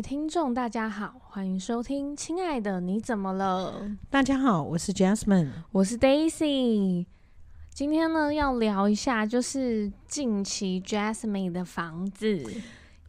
位听众，大家好，欢迎收听《亲爱的你怎么了》。大家好，我是 Jasmine，我是 Daisy。今天呢，要聊一下，就是近期 Jasmine 的房子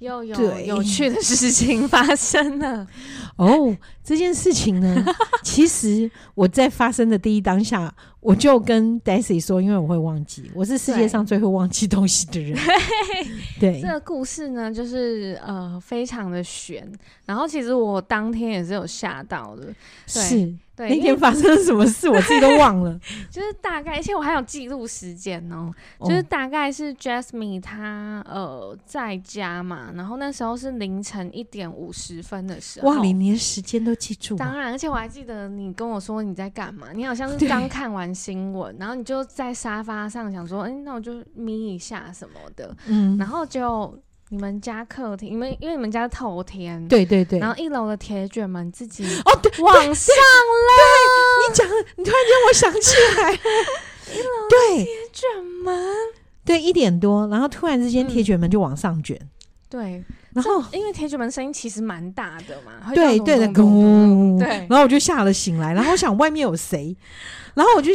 又有有趣的事情发生了。哦，这件事情呢，其实我在发生的第一当下。我就跟 Daisy 说，因为我会忘记，我是世界上最会忘记东西的人。对，对这个故事呢，就是呃，非常的悬。然后其实我当天也是有吓到的，是。对，那天发生了什么事，我自己都忘了。就是大概，而且我还有记录时间哦。就是大概是 Jasmine 她呃在家嘛，然后那时候是凌晨一点五十分的时候。哇，你连时间都记住？当然，而且我还记得你跟我说你在干嘛，你好像是刚看完新闻，然后你就在沙发上想说，哎、欸，那我就眯一下什么的。嗯，然后就。你们家客厅，你们因为你们家透天，对对对，然后一楼的铁卷门自己哦，对，往上了。你讲，你突然间我想起来，一楼的铁卷门，对，一点多，然后突然之间铁卷门就往上卷，对，然后因为铁卷门声音其实蛮大的嘛，对对的，咚，对，然后我就吓了醒来，然后我想外面有谁，然后我就。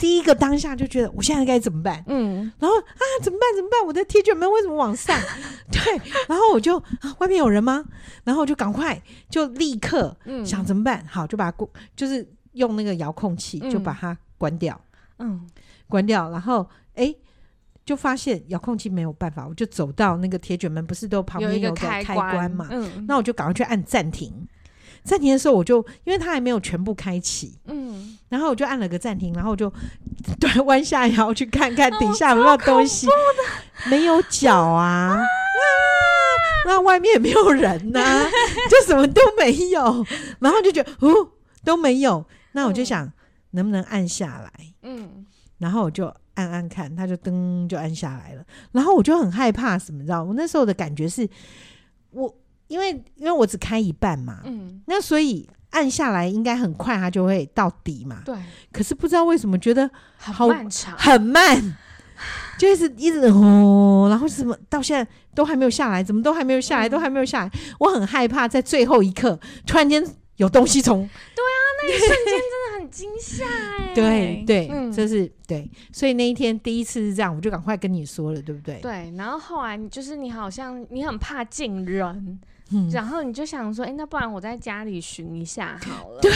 第一个当下就觉得我现在该怎么办？嗯，然后啊，怎么办？怎么办？我的铁卷门为什么往上？对，然后我就啊，外面有人吗？然后我就赶快就立刻想怎么办？好，就把它就是用那个遥控器就把它关掉。嗯，关掉，然后哎，就发现遥控器没有办法，我就走到那个铁卷门，不是都旁边有个开关嘛？嗯，那我就赶快去按暂停。暂停的时候，我就因为它还没有全部开启，嗯，然后我就按了个暂停，然后我就 对弯下腰去看看底下有没有东西，没有脚啊，啊，那外面也没有人呐、啊，就什么都没有，然后就觉得哦都没有，那我就想能不能按下来，嗯，然后我就按按看，它就噔就按下来了，然后我就很害怕什么，你知道我那时候的感觉是我。因为因为我只开一半嘛，嗯，那所以按下来应该很快，它就会到底嘛。对。可是不知道为什么觉得好很漫长，很慢，就是一直哦，然后什么到现在都还没有下来，怎么都还没有下来，嗯、都还没有下来。我很害怕在最后一刻突然间有东西从。对啊，那一瞬间真的很惊吓哎。对对，就是对，所以那一天第一次是这样，我就赶快跟你说了，对不对？对。然后后来就是你好像你很怕进人。嗯、然后你就想说，哎，那不然我在家里寻一下好了。对。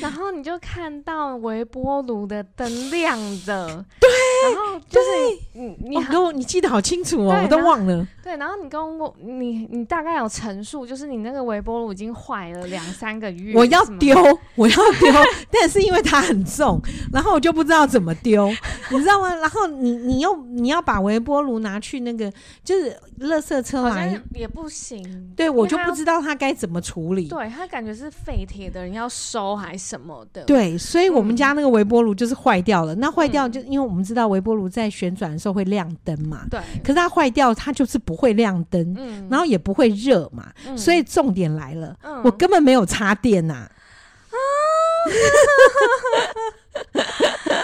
然后你就看到微波炉的灯亮着。对。然后就是你你跟我你记得好清楚哦，我都忘了。对，然后你跟我你你大概有陈述，就是你那个微波炉已经坏了两三个月。我要丢，我要丢，但是因为它很重，然后我就不知道怎么丢，你知道吗？然后你你又你要把微波炉拿去那个就是垃圾车来也不行。对我。就不知道它该怎么处理，对他感觉是废铁的人要收还是什么的，对，所以我们家那个微波炉就是坏掉了。嗯、那坏掉就因为我们知道微波炉在旋转的时候会亮灯嘛，对。可是它坏掉，它就是不会亮灯，嗯，然后也不会热嘛，嗯，所以重点来了，嗯，我根本没有插电呐，啊。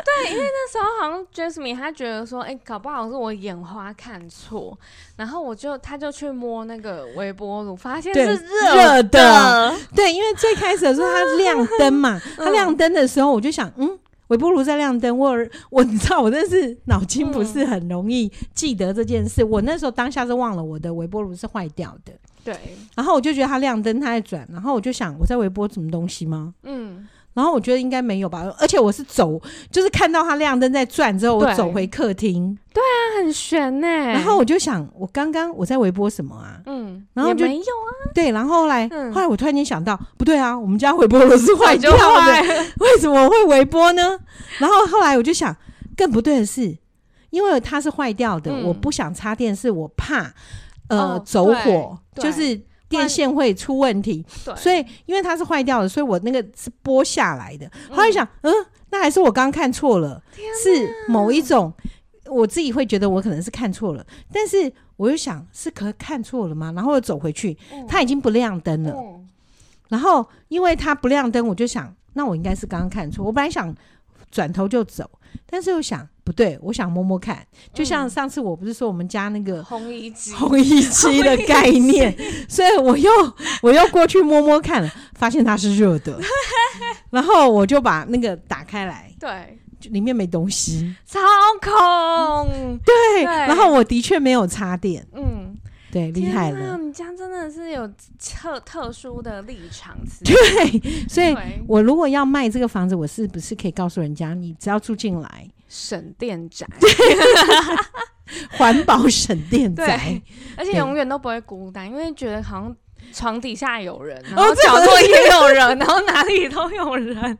对，因为那时候好像 Jasmine 他觉得说，哎、欸，搞不好是我眼花看错，然后我就他就去摸那个微波炉，发现是热的，的。对，因为最开始的时候它亮灯嘛，它亮灯的时候我就想，嗯，微波炉在亮灯，我 我你知道我真是脑筋不是很容易记得这件事，我那时候当下是忘了我的微波炉是坏掉的，对，然后我就觉得它亮灯，它在转，然后我就想我在微波什么东西吗？嗯。然后我觉得应该没有吧，而且我是走，就是看到它亮灯在转之后，我走回客厅。对啊，很悬呢。然后我就想，我刚刚我在微波什么啊？嗯，然后就没有啊。对，然后后来、嗯、后来我突然间想到，不对啊，我们家微波炉是坏掉的，为什么会微波呢？然后后来我就想，更不对的是，因为它是坏掉的，嗯、我不想插电，是我怕呃、哦、走火，就是。电线会出问题，所以因为它是坏掉的，所以我那个是拨下来的。后来想，嗯，那还是我刚刚看错了，是某一种，我自己会觉得我可能是看错了，但是我又想是可看错了吗？然后又走回去，它已经不亮灯了。然后因为它不亮灯，我就想，那我应该是刚刚看错。我本来想转头就走。但是又想不对，我想摸摸看，就像上次我不是说我们家那个红衣机、红衣机的 概念，所以我又我又过去摸摸看了，发现它是热的，然后我就把那个打开来，对，里面没东西，操控，对，然后我的确没有插电，嗯。对，厉害了！你家真的是有特特殊的立场。对，所以我如果要卖这个房子，我是不是可以告诉人家，你只要住进来，省电宅，环保省电宅，而且永远都不会孤单，因为觉得好像。床底下有人，然后角落也有人，然后哪里都有人。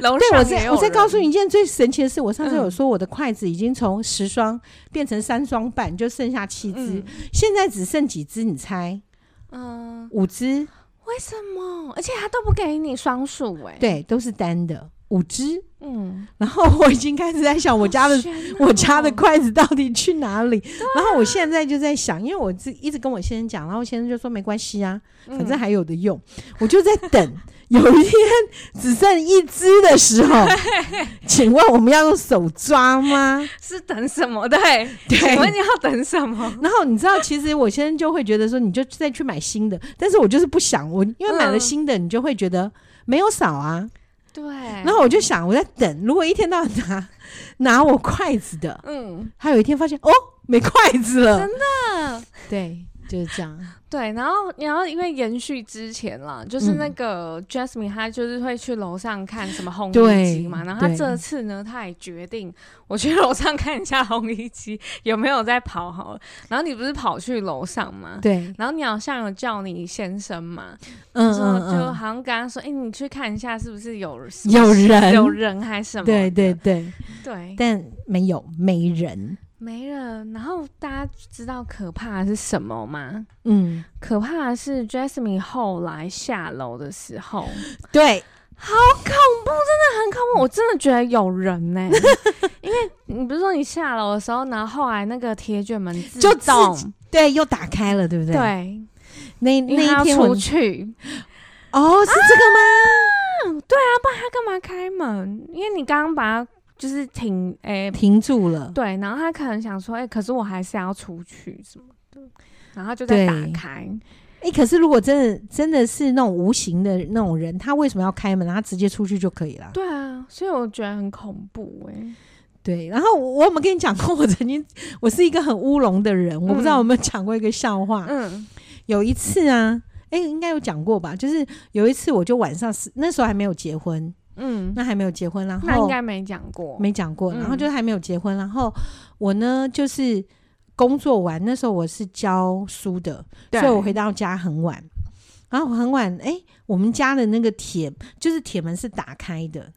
楼上也有我再告诉你一件最神奇的事，我上次有说我的筷子已经从十双变成三双半，就剩下七只，嗯、现在只剩几只？你猜？嗯，五只。为什么？而且他都不给你双数哎？对，都是单的。五只，嗯，然后我已经开始在想我家的、哦、我家的筷子到底去哪里？啊、然后我现在就在想，因为我自一直跟我先生讲，然后先生就说没关系啊，反正还有的用。嗯、我就在等 有一天只剩一只的时候，请问我们要用手抓吗？是等什么？对，对，请问你要等什么？然后你知道，其实我先生就会觉得说，你就再去买新的，但是我就是不想我，因为买了新的，你就会觉得没有少啊。对，然后我就想，我在等，如果一天到晚拿拿我筷子的，嗯，他有一天发现哦，没筷子了，真的，对，就是这样。对，然后然后因为延续之前啦，就是那个 Jasmine，她就是会去楼上看什么烘衣机嘛。然后她这次呢，她也决定我去 楼上看一下烘衣机有没有在跑好了。然后你不是跑去楼上吗？对。然后你好像有叫你先生嘛？嗯嗯嗯。就好像跟他说：“哎，你去看一下，是不是有有人有人还是什么？”对对对对。但没有，没人。没了，然后大家知道可怕的是什么吗？嗯，可怕的是 Jasmine 后来下楼的时候，对，好恐怖，真的很恐怖，我真的觉得有人呢、欸，因为你不是说你下楼的时候，然后后来那个铁卷门自动就对又打开了，对不对？对，那那一天出去，哦，是这个吗？啊对啊，不然他干嘛开门？因为你刚刚把他。就是停，诶、欸，停住了。对，然后他可能想说，哎、欸，可是我还是要出去什么的，然后就在打开。哎、欸，可是如果真的真的是那种无形的那种人，他为什么要开门？他直接出去就可以了。对啊，所以我觉得很恐怖哎、欸。对，然后我有没有跟你讲过，我曾经我是一个很乌龙的人，嗯、我不知道有没有讲过一个笑话。嗯，有一次啊，哎、欸，应该有讲过吧？就是有一次，我就晚上是那时候还没有结婚。嗯，那还没有结婚，然后那应该没讲过，没讲过，然后就还没有结婚，然后我呢就是工作完，那时候我是教书的，所以我回到家很晚，然后很晚，哎，我们家的那个铁就是铁门是打开的，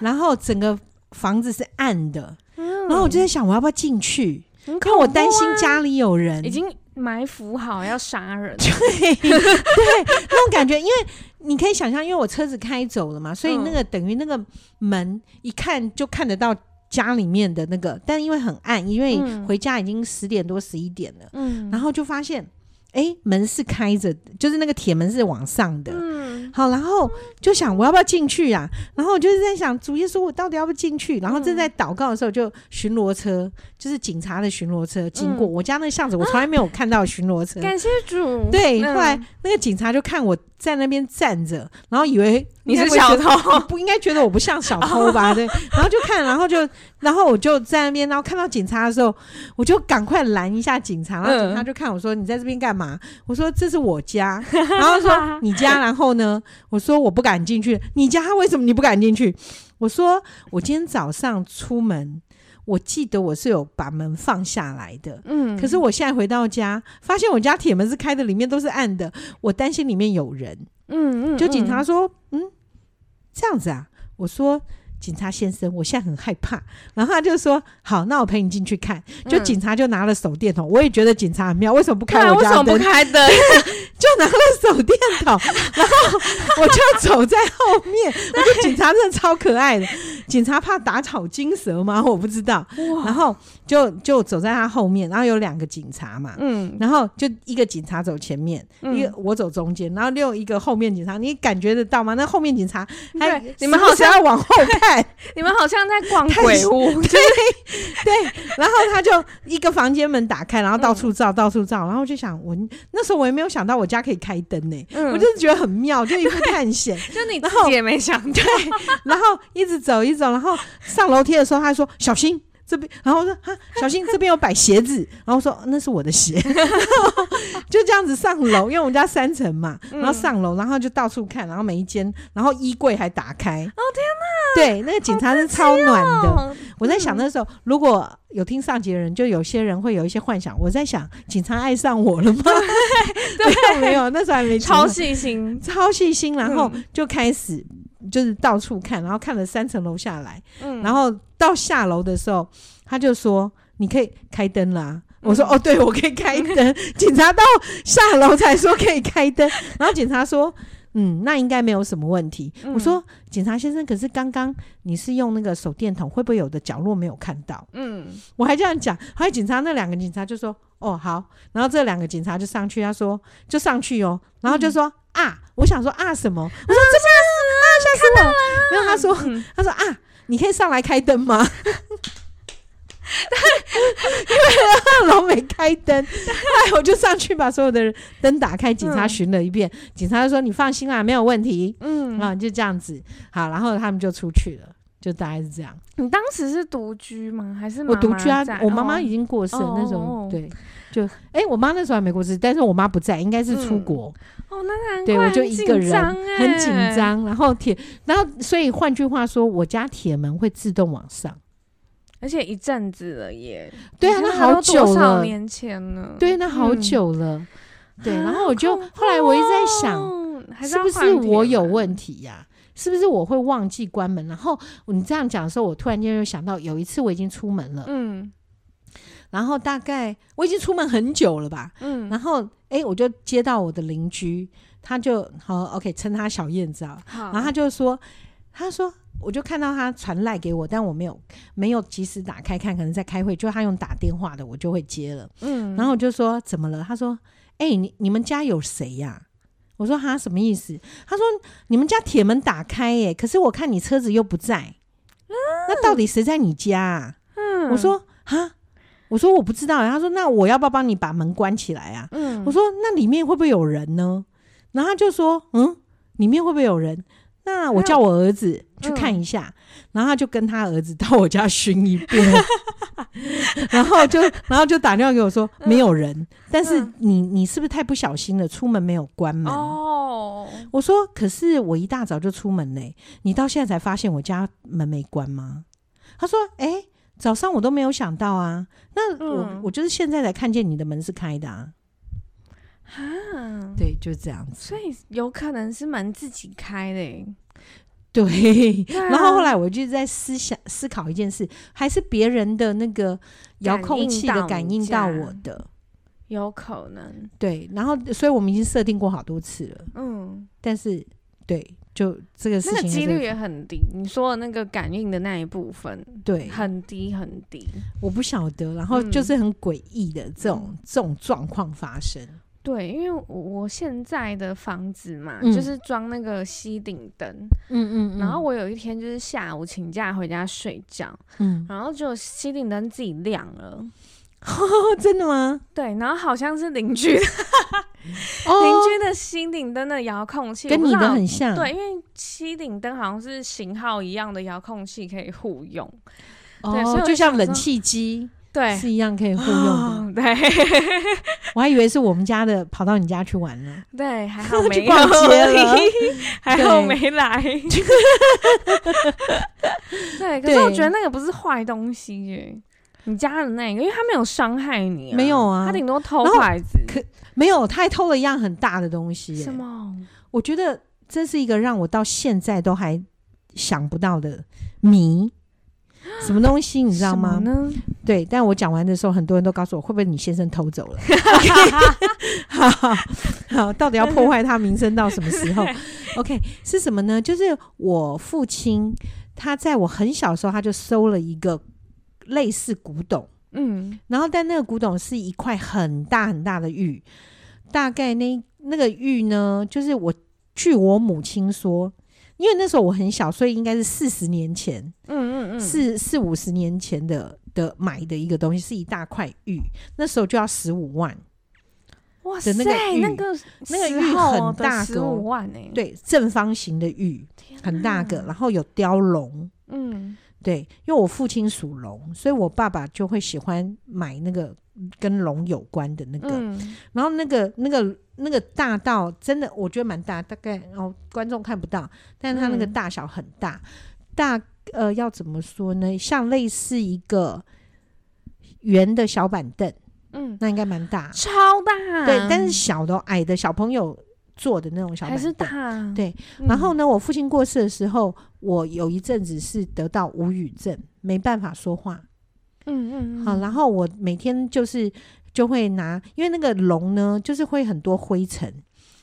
然后整个房子是暗的，然后我就在想我要不要进去，因为我担心家里有人，已经埋伏好要杀人，对对，那种感觉，因为。你可以想象，因为我车子开走了嘛，所以那个等于那个门一看就看得到家里面的那个，但因为很暗，因为回家已经十点多十一点了，嗯，然后就发现。哎、欸，门是开着，就是那个铁门是往上的。嗯，好，然后就想我要不要进去呀、啊？然后我就是在想，主耶稣，我到底要不要进去？然后正在祷告的时候，就巡逻车，就是警察的巡逻车经过、嗯、我家那巷子，我从来没有看到巡逻车。感谢主。对，后来那个警察就看我在那边站着，然后以为你是小偷，不应该觉得我不像小偷吧？对，然后就看，然后就。然后我就在那边，然后看到警察的时候，我就赶快拦一下警察。然后警察就看我说：“你在这边干嘛？”我说：“这是我家。”然后说：“你家？”然后呢？我说：“我不敢进去。”你家为什么你不敢进去？我说：“我今天早上出门，我记得我是有把门放下来的。嗯，可是我现在回到家，发现我家铁门是开的，里面都是暗的。我担心里面有人。嗯嗯，就警察说：“嗯，这样子啊。”我说。警察先生，我现在很害怕。然后他就说：“好，那我陪你进去看。”就警察就拿了手电筒，我也觉得警察很妙，为什么不开我家灯？为什么不开灯？就拿了手电筒，然后我就走在后面。我觉得警察真的超可爱的。警察怕打草惊蛇吗？我不知道。然后就就走在他后面，然后有两个警察嘛，嗯，然后就一个警察走前面，一个我走中间，然后另一个后面警察，你感觉得到吗？那后面警察，还你们好像要往后看，你们好像在逛鬼屋，对对。然后他就一个房间门打开，然后到处照，到处照，然后就想我那时候我也没有想到我家可以开灯呢，我就是觉得很妙，就一副探险，就你自己也没想对，然后一直走一走，然后上楼梯的时候，他说小心这边，然后我说哈小心这边有摆鞋子，然后说那是我的鞋，就这样子上楼，因为我们家三层嘛，然后上楼，然后就到处看，然后每一间，然后衣柜还打开，哦天哪，对，那个警察是超暖的。我在想那时候如果有听上集的人，就有些人会有一些幻想。我在想，警察爱上我了吗？对，没有，那时候还没超细心，超细心，然后就开始。就是到处看，然后看了三层楼下来，嗯，然后到下楼的时候，他就说：“你可以开灯啦、啊。嗯”我说：“哦，对，我可以开灯。”警察到下楼才说可以开灯，然后警察说：“嗯，那应该没有什么问题。嗯”我说：“警察先生，可是刚刚你是用那个手电筒，会不会有的角落没有看到？”嗯，我还这样讲，后来警察那两个警察就说：“哦，好。”然后这两个警察就上去，他说：“就上去哦。”然后就说：“嗯、啊，我想说啊什么？”我说：“这边。”吓死我！然后他说：“嗯、他说啊，你可以上来开灯吗？” 因为二楼没开灯，后来，我就上去把所有的灯打开。警察巡了一遍，嗯、警察就说：“你放心啦，没有问题。”嗯，啊，就这样子。好，然后他们就出去了，就大概是这样。你当时是独居吗？还是我独居啊？我妈妈已经过世了，那种、哦、对。就哎、欸，我妈那时候还没过世，但是我妈不在，应该是出国。嗯、哦，那难怪对，我就一个人，很紧张。然后铁，然后所以换句话说，我家铁门会自动往上，而且一阵子了耶。对啊，那好久了，多少年前了？对，那好久了。嗯、对，然后我就、哦、后来我一直在想，是不是我有问题呀、啊？是不是我会忘记关门？然后你这样讲的时候，我突然间又想到，有一次我已经出门了，嗯。然后大概我已经出门很久了吧，嗯，然后哎，我就接到我的邻居，他就好 OK，称他小燕子啊，好，然后他就说，他说，我就看到他传赖给我，但我没有没有及时打开看，可能在开会，就他用打电话的，我就会接了，嗯，然后我就说怎么了？他说，哎，你你们家有谁呀？我说哈，什么意思？他说你们家铁门打开耶，可是我看你车子又不在，嗯，那到底谁在你家啊？嗯，我说哈。我说我不知道，他说那我要不要帮你把门关起来啊？嗯，我说那里面会不会有人呢？然后他就说嗯，里面会不会有人？那我叫我儿子去看一下，嗯、然后他就跟他儿子到我家巡一遍，然后就然后就打电话给我说没有人，嗯、但是你你是不是太不小心了？出门没有关门哦？我说可是我一大早就出门嘞，你到现在才发现我家门没关吗？他说哎。欸早上我都没有想到啊，那我、嗯、我就是现在才看见你的门是开的啊，哈，对，就是这样子，所以有可能是门自己开的、欸，对。对啊、然后后来我就在思想思考一件事，还是别人的那个遥控器的感应到我的，有可能，对。然后，所以我们已经设定过好多次了，嗯，但是对。就这个事情，那个几率也很低。你说的那个感应的那一部分，对，很低很低。我不晓得，然后就是很诡异的这种、嗯、这种状况发生。对，因为我现在的房子嘛，嗯、就是装那个吸顶灯。嗯，嗯嗯。然后我有一天就是下午请假回家睡觉，嗯，然后就吸顶灯自己亮了。真的吗？对，然后好像是邻居的。邻居的吸顶灯的遥控器跟你的很像，对，因为吸顶灯好像是型号一样的遥控器可以互用，对，所以就像冷气机，对，是一样可以互用的。对，我还以为是我们家的跑到你家去玩了，对，还好 没逛街了，还好没来。对，可是我觉得那个不是坏东西耶，你家的那个，因为他没有伤害你，没有啊，他顶多偷筷子。可没有，他还偷了一样很大的东西。什么？我觉得这是一个让我到现在都还想不到的谜。什么东西？你知道吗？呢？对，但我讲完的时候，很多人都告诉我，会不会你先生偷走了 好 好，好，到底要破坏他名声到什么时候？OK，是什么呢？就是我父亲他在我很小的时候，他就收了一个类似古董，嗯，然后但那个古董是一块很大很大的玉，大概那那个玉呢，就是我据我母亲说，因为那时候我很小，所以应该是四十年前，嗯嗯嗯，四四五十年前的的买的一个东西，是一大块玉，那时候就要十五万。哇塞，那个那个那个玉很大个，十五万哎，对，正方形的玉，很大个，然后有雕龙，嗯，对，因为我父亲属龙，所以我爸爸就会喜欢买那个跟龙有关的那个，嗯、然后那个那个那个大到真的，我觉得蛮大，大概哦观众看不到，但是它那个大小很大，嗯、大呃要怎么说呢？像类似一个圆的小板凳。嗯，那应该蛮大，超大。对，但是小的矮的小朋友坐的那种小板凳还是大。对，嗯、然后呢，我父亲过世的时候，我有一阵子是得到无语症，没办法说话。嗯嗯，嗯好，然后我每天就是就会拿，因为那个龙呢，就是会很多灰尘。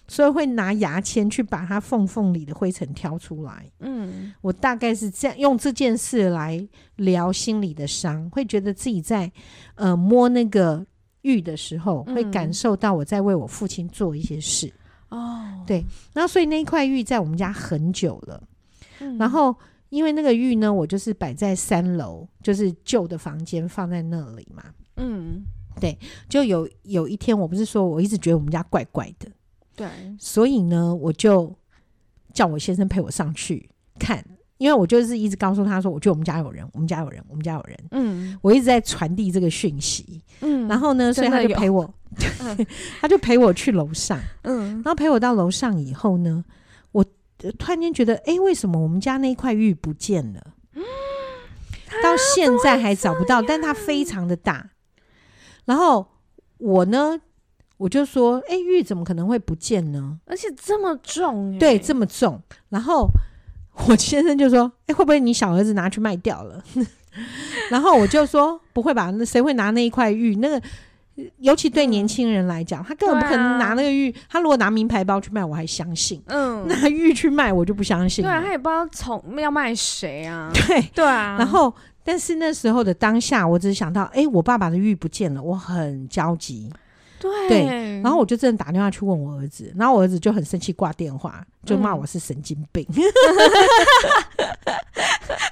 所以会拿牙签去把它缝缝里的灰尘挑出来。嗯，我大概是这样用这件事来疗心里的伤，会觉得自己在呃摸那个玉的时候，会感受到我在为我父亲做一些事。哦，对，然后所以那一块玉在我们家很久了。嗯，然后因为那个玉呢，我就是摆在三楼，就是旧的房间放在那里嘛。嗯，对，就有有一天，我不是说我一直觉得我们家怪怪的。对，所以呢，我就叫我先生陪我上去看，因为我就是一直告诉他说，我觉得我们家有人，我们家有人，我们家有人。嗯，我一直在传递这个讯息。嗯，然后呢，所以他就陪我，他就陪我去楼上。嗯，然后陪我到楼上以后呢，我突然间觉得，哎，为什么我们家那块玉不见了？嗯，到现在还找不到，但它非常的大。然后我呢？我就说，哎、欸，玉怎么可能会不见呢？而且这么重，对，这么重。然后我先生就说，哎、欸，会不会你小儿子拿去卖掉了？然后我就说，不会吧？那谁会拿那一块玉？那个，尤其对年轻人来讲，嗯、他根本不可能拿那个玉。啊、他如果拿名牌包去卖，我还相信。嗯，拿玉去卖，我就不相信。对啊，他也不知道从要卖谁啊。对对啊。然后，但是那时候的当下，我只是想到，哎、欸，我爸爸的玉不见了，我很焦急。对，然后我就真的打电话去问我儿子，然后我儿子就很生气挂电话，就骂我是神经病。嗯、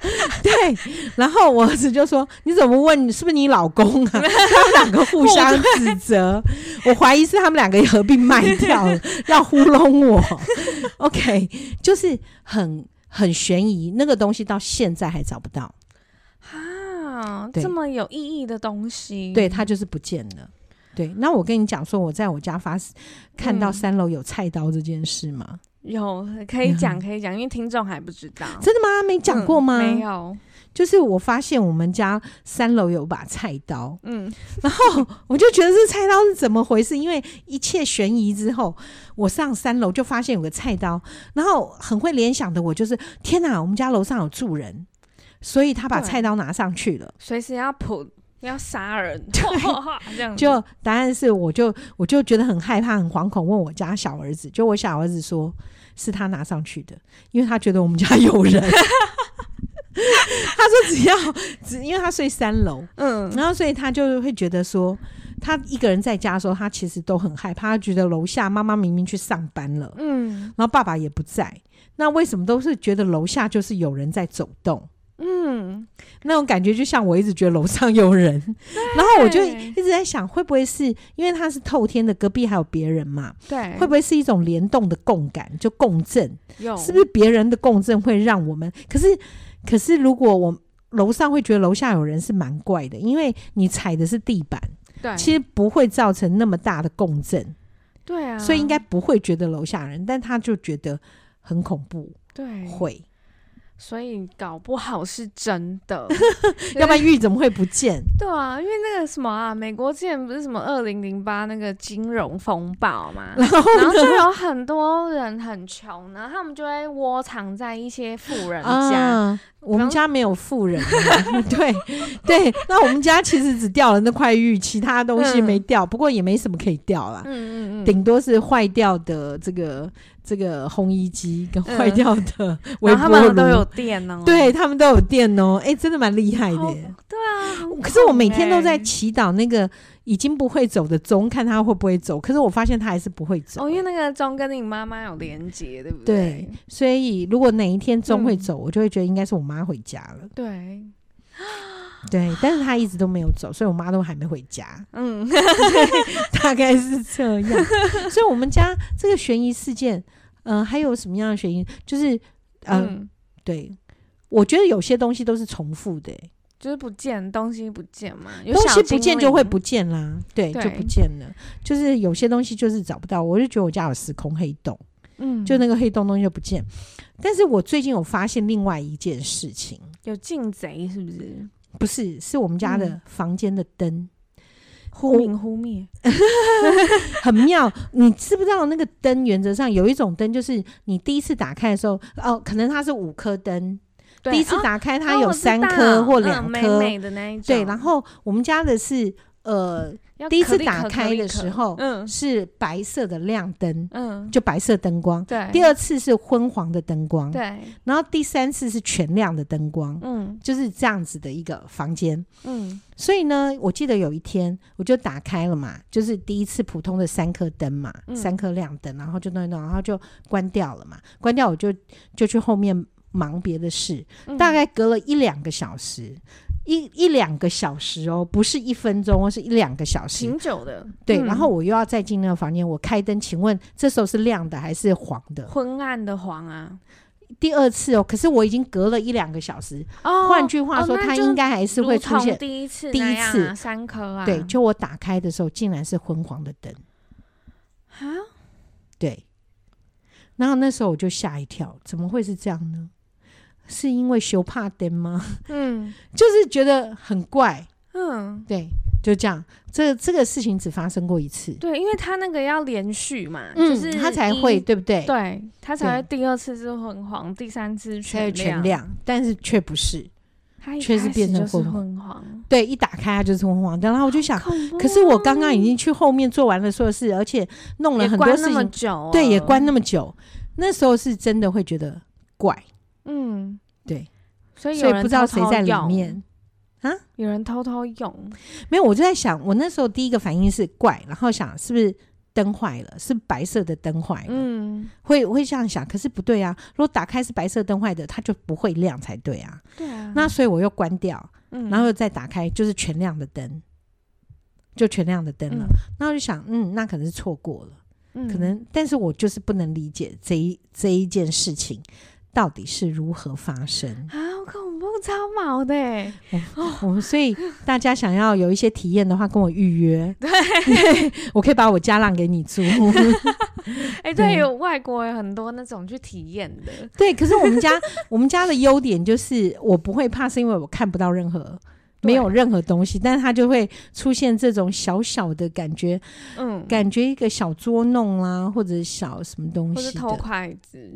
对，然后我儿子就说：“你怎么问？是不是你老公啊？” 他们两个互相指责，我怀疑是他们两个也合并卖掉了，要糊弄我。OK，就是很很悬疑，那个东西到现在还找不到。啊，这么有意义的东西，对，它就是不见了。对，那我跟你讲说，我在我家发看到三楼有菜刀这件事吗？嗯、有，可以讲，可以讲，因为听众还不知道。真的吗？没讲过吗？嗯、没有。就是我发现我们家三楼有把菜刀，嗯，然后 我就觉得这菜刀是怎么回事？因为一切悬疑之后，我上三楼就发现有个菜刀，然后很会联想的我就是，天哪，我们家楼上有住人，所以他把菜刀拿上去了，随时要扑。要杀人，对。这样就答案是，我就我就觉得很害怕、很惶恐，问我家小儿子，就我小儿子说是他拿上去的，因为他觉得我们家有人。他说只要只因为他睡三楼，嗯，然后所以他就会觉得说，他一个人在家的时候，他其实都很害怕，他觉得楼下妈妈明明去上班了，嗯，然后爸爸也不在，那为什么都是觉得楼下就是有人在走动？嗯，那种感觉就像我一直觉得楼上有人，然后我就一直在想，会不会是因为它是透天的，隔壁还有别人嘛？对，会不会是一种联动的共感，就共振？是不是别人的共振会让我们？可是，可是如果我楼上会觉得楼下有人是蛮怪的，因为你踩的是地板，对，其实不会造成那么大的共振，对啊，所以应该不会觉得楼下人，但他就觉得很恐怖，对，会。所以搞不好是真的，要不然玉怎么会不见？对啊，因为那个什么啊，美国之前不是什么二零零八那个金融风暴嘛，然后，然后就有很多人很穷，然后他们就会窝藏在一些富人家。啊、我们家没有富人，对对。那我们家其实只掉了那块玉，其他东西没掉，嗯、不过也没什么可以掉了。嗯嗯嗯，顶多是坏掉的这个这个烘衣机跟坏掉的 微波炉，嗯、他们都有电哦。对，他们都有电哦，哎、欸，真的蛮厉害的。对啊，可是我每天都在祈祷那个已经不会走的钟，看他会不会走。可是我发现他还是不会走。哦，因为那个钟跟你妈妈有连接，对不对？对，所以如果哪一天钟会走，嗯、我就会觉得应该是我妈回家了。对。对，但是他一直都没有走，所以我妈都还没回家。嗯，大概是这样。所以，我们家这个悬疑事件，嗯、呃，还有什么样的悬疑？就是，呃、嗯，对，我觉得有些东西都是重复的、欸，就是不见东西不见嘛，东西不见就会不见啦，对，对就不见了。就是有些东西就是找不到，我就觉得我家有时空黑洞，嗯，就那个黑洞东西就不见。但是我最近有发现另外一件事情，有进贼是不是？不是，是我们家的房间的灯、嗯、忽明忽灭，很妙。你知不知道那个灯原则上有一种灯，就是你第一次打开的时候，哦，可能它是五颗灯，第一次打开它有三颗或两颗、的那一种。对，然后我们家的是呃。第一次打开的时候，嗯，是白色的亮灯，嗯，就白色灯光。对，第二次是昏黄的灯光，对，然后第三次是全亮的灯光，嗯，就是这样子的一个房间，嗯。所以呢，我记得有一天我就打开了嘛，就是第一次普通的三颗灯嘛，三颗亮灯，然后就弄一弄，然后就关掉了嘛，关掉我就就去后面忙别的事，大概隔了一两个小时。一一两个小时哦，不是一分钟，是一两个小时，挺久的。对，嗯、然后我又要再进那个房间，我开灯，请问这时候是亮的还是黄的？昏暗的黄啊。第二次哦，可是我已经隔了一两个小时。哦，换句话说，它应该还是会出现第一次，第一次三颗啊。对，就我打开的时候，竟然是昏黄的灯。啊？对。然后那时候我就吓一跳，怎么会是这样呢？是因为修怕灯吗？嗯，就是觉得很怪。嗯，对，就这样。这这个事情只发生过一次。对，因为他那个要连续嘛，嗯、就是他才会，对不对？对，他才会第二次是昏黄，第三次全亮，全亮，但是却不是，却是变成昏昏黄。对，一打开它就是昏黄。然后我就想，可是我刚刚已经去后面做完了所有事，而且弄了很多事情，久对，也关那么久。那时候是真的会觉得怪。嗯，对，所以所以不知道谁在里面啊？有人偷偷用？没有，我就在想，我那时候第一个反应是怪，然后想是不是灯坏了，是白色的灯坏了？嗯，会会这样想，可是不对啊！如果打开是白色灯坏的，它就不会亮才对啊。对啊，那所以我又关掉，嗯，然后又再打开，就是全亮的灯，就全亮的灯了。那我就想，嗯，那可能是错过了，嗯，可能，但是我就是不能理解这一这一件事情。到底是如何发生啊？好恐怖，超毛的！我们所以大家想要有一些体验的话，跟我预约。对，我可以把我家让给你住。哎、欸，对，有外国有很多那种去体验的。对，可是我们家 我们家的优点就是我不会怕，是因为我看不到任何。没有任何东西，但是它就会出现这种小小的感觉，嗯，感觉一个小捉弄啦，或者小什么东西，偷筷子。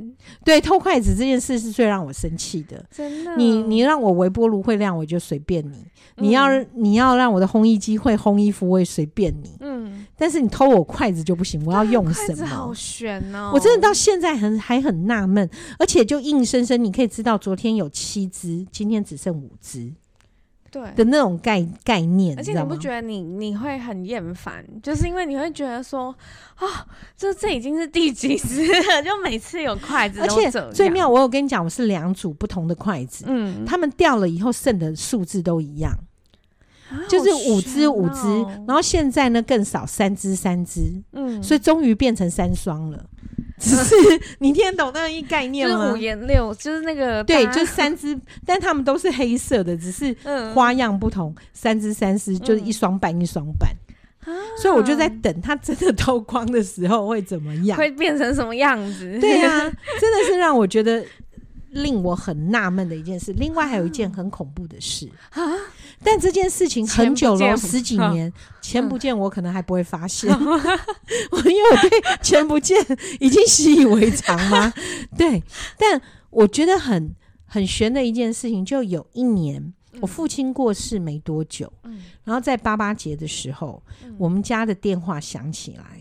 对，偷筷子这件事是最让我生气的。真的，你你让我微波炉会亮，我就随便你；你要你要让我的烘衣机会烘衣服，我也随便你。嗯，但是你偷我筷子就不行，我要用什么？好悬哦！我真的到现在很还很纳闷，而且就硬生生，你可以知道昨天有七只，今天只剩五只。对。的那种概概念，而且你不觉得你你会很厌烦，就是因为你会觉得说，啊、哦，这这已经是第几次了，就每次有筷子，而且最妙，我有跟你讲，我是两组不同的筷子，嗯，他们掉了以后剩的数字都一样，啊、就是五只五只，哦、然后现在呢更少，三只三只，嗯，所以终于变成三双了。只是你听得懂那一概念吗？五颜六，就是那个对，就三只，但他们都是黑色的，只是花样不同。三只三只就是一双半一双半，所以我就在等它真的透光的时候会怎么样，会变成什么样子？对啊，真的是让我觉得令我很纳闷的一件事。另外还有一件很恐怖的事啊。但这件事情很久了，十几年，钱不见我可能还不会发现，我因为我对钱不见已经习以为常吗？对，但我觉得很很悬的一件事情，就有一年我父亲过世没多久，然后在八八节的时候，我们家的电话响起来，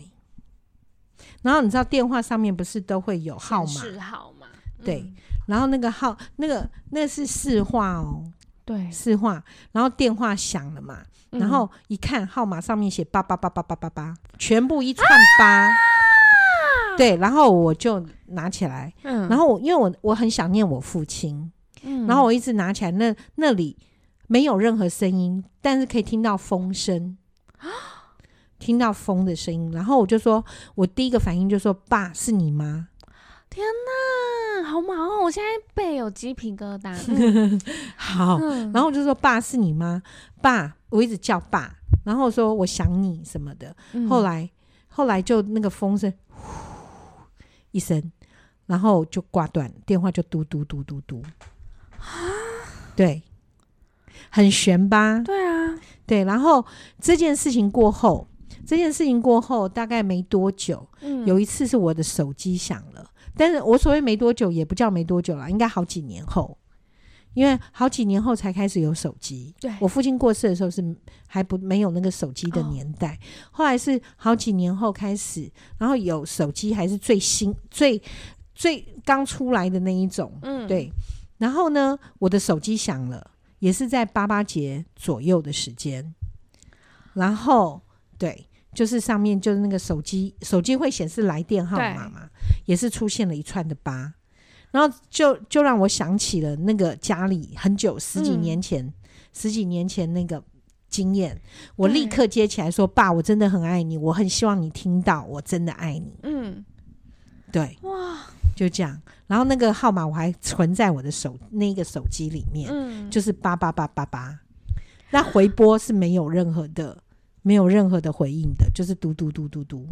然后你知道电话上面不是都会有号码？号码、嗯、对。然后那个号，那个那是市话哦，对，市话。然后电话响了嘛，嗯、然后一看号码上面写八八八八八八八，全部一串八。啊、对，然后我就拿起来，嗯、然后我因为我我很想念我父亲，嗯、然后我一直拿起来，那那里没有任何声音，但是可以听到风声，听到风的声音。然后我就说，我第一个反应就说：“爸，是你吗？”天哪，好忙哦！我现在背有鸡皮疙瘩。嗯、好，嗯、然后我就说：“爸，是你吗？”爸，我一直叫爸，然后说：“我想你什么的。嗯”后来，后来就那个风声呼一声，然后就挂断，电话就嘟嘟嘟嘟嘟。啊，对，很悬吧？对啊，对。然后这件事情过后，这件事情过后大概没多久，嗯、有一次是我的手机响了。但是我所谓没多久，也不叫没多久了，应该好几年后，因为好几年后才开始有手机。对，我父亲过世的时候是还不没有那个手机的年代，哦、后来是好几年后开始，然后有手机还是最新、最最刚出来的那一种。嗯，对。然后呢，我的手机响了，也是在八八节左右的时间。然后，对。就是上面就是那个手机，手机会显示来电号码嘛，也是出现了一串的八，然后就就让我想起了那个家里很久十几年前，嗯、十几年前那个经验，我立刻接起来说：“爸，我真的很爱你，我很希望你听到，我真的爱你。”嗯，对，哇，就这样。然后那个号码我还存在我的手那个手机里面，嗯，就是八八八八八，那回拨是没有任何的。没有任何的回应的，就是嘟嘟嘟嘟嘟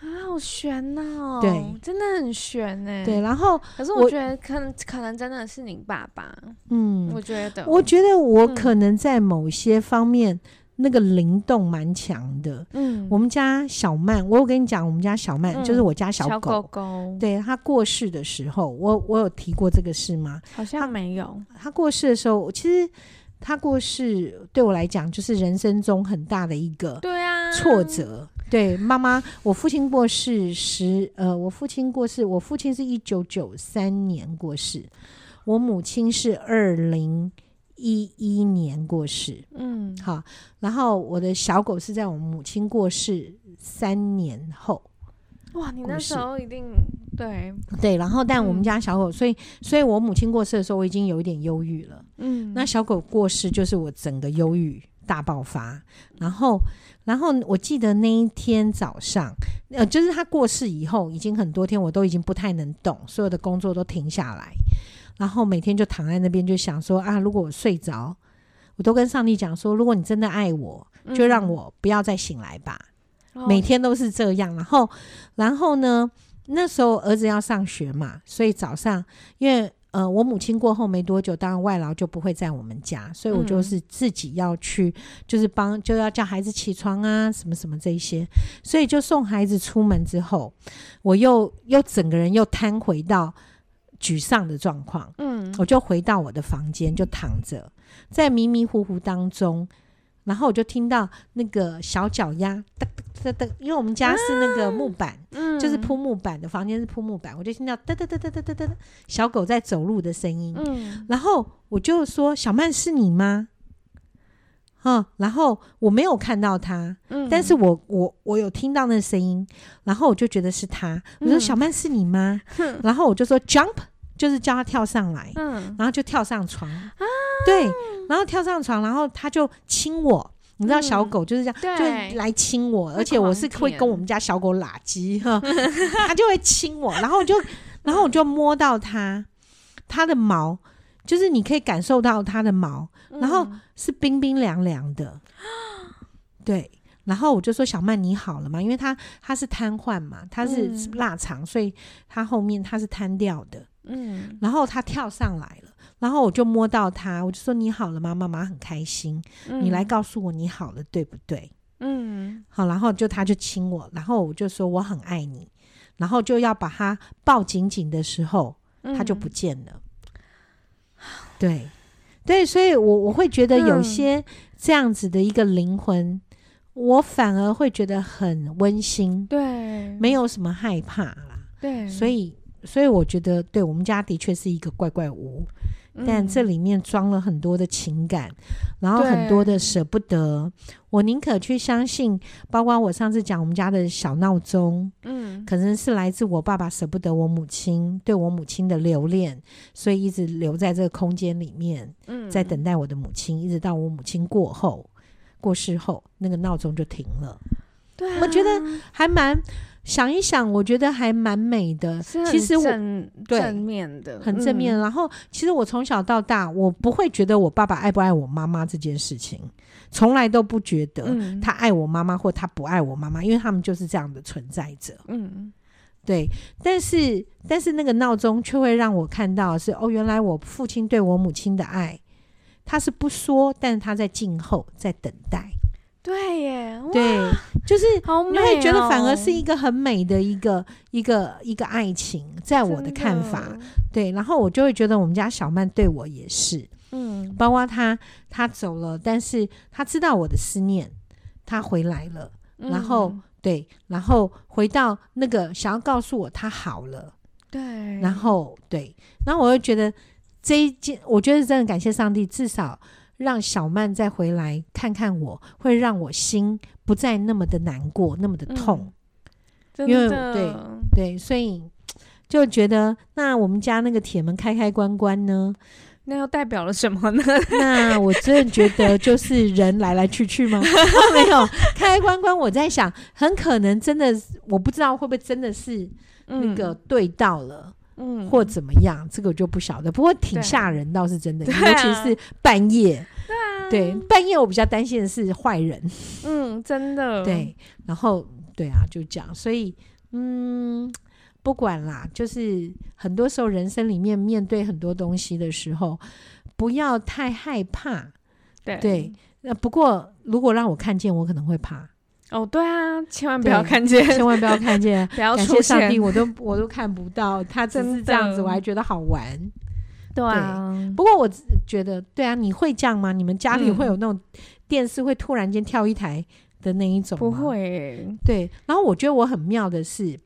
啊，好悬呐、哦！对，真的很悬哎。对，然后可是我觉得可能我可能真的是你爸爸，嗯，我觉得，我觉得我可能在某些方面、嗯、那个灵动蛮强的。嗯，我们家小曼，我有跟你讲，我们家小曼、嗯、就是我家小狗，小狗狗，对，他过世的时候，我我有提过这个事吗？好像没有。他，他过世的时候，其实。他过世对我来讲就是人生中很大的一个对啊挫折。对妈妈，我父亲过世时，呃，我父亲过世，我父亲是一九九三年过世，我母亲是二零一一年过世。嗯，好，然后我的小狗是在我母亲过世三年后。哇，你那时候一定对对，然后但我们家小狗，嗯、所以所以我母亲过世的时候，我已经有一点忧郁了。嗯，那小狗过世就是我整个忧郁大爆发。然后，然后我记得那一天早上，呃，就是他过世以后，已经很多天，我都已经不太能动，所有的工作都停下来，然后每天就躺在那边，就想说啊，如果我睡着，我都跟上帝讲说，如果你真的爱我，就让我不要再醒来吧。嗯每天都是这样，然后，然后呢？那时候儿子要上学嘛，所以早上，因为呃，我母亲过后没多久，当然外劳就不会在我们家，所以我就是自己要去，就是帮，就要叫孩子起床啊，什么什么这一些，所以就送孩子出门之后，我又又整个人又瘫回到沮丧的状况，嗯，我就回到我的房间，就躺着，在迷迷糊糊当中。然后我就听到那个小脚丫哒哒哒哒，因为我们家是那个木板，啊嗯、就是铺木板的房间是铺木板，我就听到哒哒哒哒哒哒哒小狗在走路的声音。嗯、然后我就说：“小曼是你吗？”哈，然后我没有看到他，嗯、但是我我我有听到那声音，然后我就觉得是他。我说：“小曼是你吗？”嗯、然后我就说：“Jump！” 就是叫他跳上来，嗯、然后就跳上床，啊、对。然后跳上床，然后他就亲我，你知道小狗就是这样，嗯、就来亲我，而且我是会跟我们家小狗拉鸡哈，它就会亲我，然后就，然后我就摸到它，它的毛，就是你可以感受到它的毛，然后是冰冰凉凉的，嗯、对，然后我就说小曼你好了吗？因为它它是瘫痪嘛，它是腊肠，所以它后面它是瘫掉的，嗯，然后他跳上来了。然后我就摸到他，我就说你好了吗？妈妈很开心，嗯、你来告诉我你好了，对不对？嗯，好，然后就他就亲我，然后我就说我很爱你，然后就要把他抱紧紧的时候，他就不见了。嗯、对，对，所以我我会觉得有些这样子的一个灵魂，嗯、我反而会觉得很温馨，对，没有什么害怕啦，对，所以，所以我觉得，对我们家的确是一个怪怪屋。但这里面装了很多的情感，然后很多的舍不得。我宁可去相信，包括我上次讲我们家的小闹钟，嗯，可能是来自我爸爸舍不得我母亲，对我母亲的留恋，所以一直留在这个空间里面，嗯，在等待我的母亲，一直到我母亲过后过世后，那个闹钟就停了。对啊，我觉得还蛮。想一想，我觉得还蛮美的。其实我对正面的，很正面。然后，其实我从小到大，我不会觉得我爸爸爱不爱我妈妈这件事情，从来都不觉得他爱我妈妈或他不爱我妈妈，因为他们就是这样的存在着。嗯，对。但是，但是那个闹钟却会让我看到是哦，原来我父亲对我母亲的爱，他是不说，但是他在静候，在等待。对耶，对，就是你会觉得反而是一个很美的一个、哦、一个一个爱情，在我的看法，对，然后我就会觉得我们家小曼对我也是，嗯，包括他他走了，但是他知道我的思念，他回来了，嗯、然后对，然后回到那个想要告诉我他好了，对，然后对，然后我又觉得这一件，我觉得真的感谢上帝，至少。让小曼再回来看看我，会让我心不再那么的难过，那么的痛。嗯、因为对对，所以就觉得那我们家那个铁门开开关关呢，那又代表了什么呢？那我真的觉得就是人来来去去吗？没有开开关关，我在想，很可能真的，我不知道会不会真的是那个对到了。嗯嗯，或怎么样，这个就不晓得。不过挺吓人，倒是真的，啊、尤其是半夜。对啊，对，半夜我比较担心的是坏人。嗯，真的。对，然后对啊，就这样。所以，嗯，不管啦，就是很多时候人生里面面对很多东西的时候，不要太害怕。对对，那不过如果让我看见，我可能会怕。哦，对啊，千万不要看见，千万不要看见，不要出现，上帝，我都我都看不到，他真是这样子，我还觉得好玩。对啊，不过我觉得，对啊，你会这样吗？你们家里会有那种电视会突然间跳一台的那一种吗？不会。对，然后我觉得我很妙的是，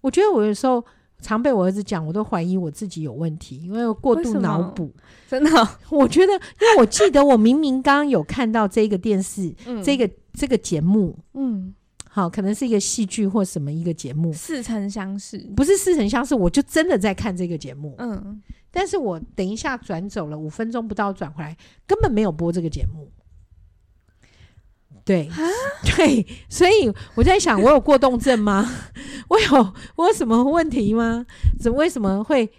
我觉得我有时候。常被我儿子讲，我都怀疑我自己有问题，因为我过度脑补。真的，我觉得，因为我记得我明明刚刚有看到这个电视，嗯、这个这个节目，嗯，好，可能是一个戏剧或什么一个节目，似曾相识，不是似曾相识，我就真的在看这个节目，嗯，但是我等一下转走了五分钟不到转回来，根本没有播这个节目。对，对，所以我在想，我有过动症吗？我有，我有什么问题吗？怎么为什么会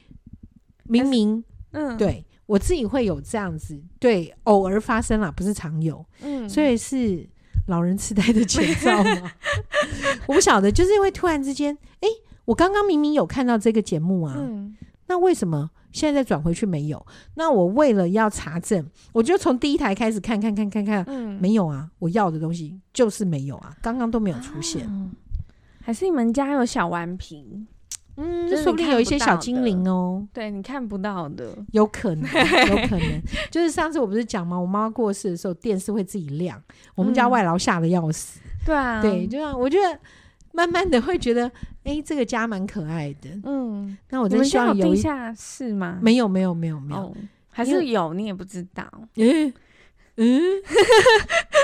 明明嗯，对我自己会有这样子，对，偶尔发生了，不是常有，嗯，所以是老人痴呆的前兆吗？我不晓得，就是因为突然之间，哎，我刚刚明明有看到这个节目啊，嗯，那为什么？现在再转回去没有？那我为了要查证，我就从第一台开始看看看看看，嗯，没有啊，我要的东西就是没有啊，刚刚都没有出现，啊，还是你们家有小顽皮？嗯，说不定有一些小精灵哦，对，你看不到的，有可能，有可能，就是上次我不是讲吗？我妈妈过世的时候，电视会自己亮，我们家外劳吓得要死，嗯，对啊，对，就这样，我觉得。慢慢的会觉得，哎、欸，这个家蛮可爱的。嗯，那我真希望有，有地下室吗？没有，没有，没有，没有，还是有，你也不知道。嗯嗯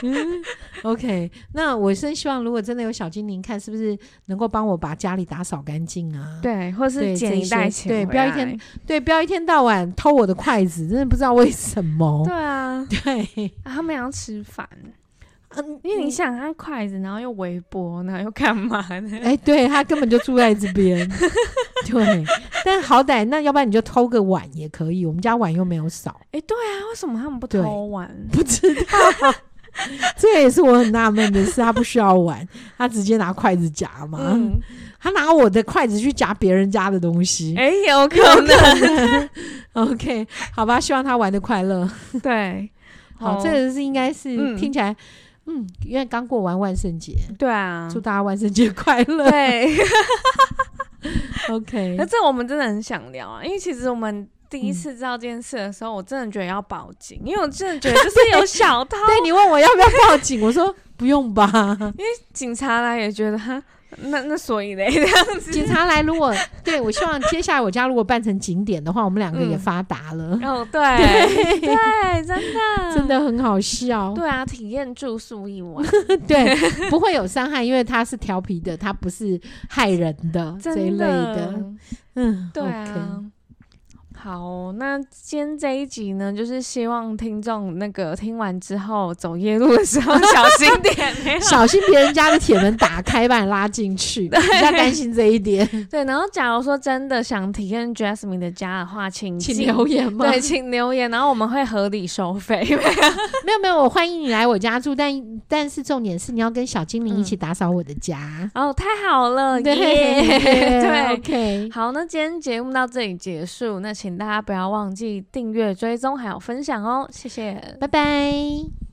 嗯。OK，那我真希望，如果真的有小精灵，看是不是能够帮我把家里打扫干净啊？对，或是捡一袋钱，对，不要一天，对，不要一天到晚偷我的筷子，真的不知道为什么。对啊，对，啊、他们要吃饭。嗯，因为你想他筷子，然后又微波，然后又干嘛呢？哎、欸，对，他根本就住在这边，对。但好歹那要不然你就偷个碗也可以，我们家碗又没有少。哎、欸，对啊，为什么他们不偷碗？不知道，这也是我很纳闷的是，他不需要碗，他直接拿筷子夹嘛。嗯、他拿我的筷子去夹别人家的东西，哎、欸，有可 能。OK，好吧，希望他玩的快乐。对，好，这个是应该是、嗯、听起来。嗯，因为刚过完万圣节，对啊，祝大家万圣节快乐。对，OK，那这我们真的很想聊啊，因为其实我们第一次知道这件事的时候，嗯、我真的觉得要报警，因为我真的觉得就是有小偷。对，你问我要不要报警，我说不用吧，因为警察来也觉得哈。那那所以嘞，这样子，警察来，如果对我希望接下来我家如果办成景点的话，我们两个也发达了。嗯、哦，对对，对，真的 真的很好笑。对啊，体验住宿一晚，对，不会有伤害，因为他是调皮的，他不是害人的，的这一类的。嗯，对啊。好，那今天这一集呢，就是希望听众那个听完之后走夜路的时候 小心点，小心别人家的铁门打开把你拉进去，对，比较担心这一点。对，然后假如说真的想体验 Jasmine 的家的话，请请留言吗？对，请留言，然后我们会合理收费。没有没有，我欢迎你来我家住，但但是重点是你要跟小精灵一起打扫我的家。嗯、哦，太好了，对对，对，OK。好，那今天节目到这里结束，那请。大家不要忘记订阅、追踪还有分享哦，谢谢，拜拜。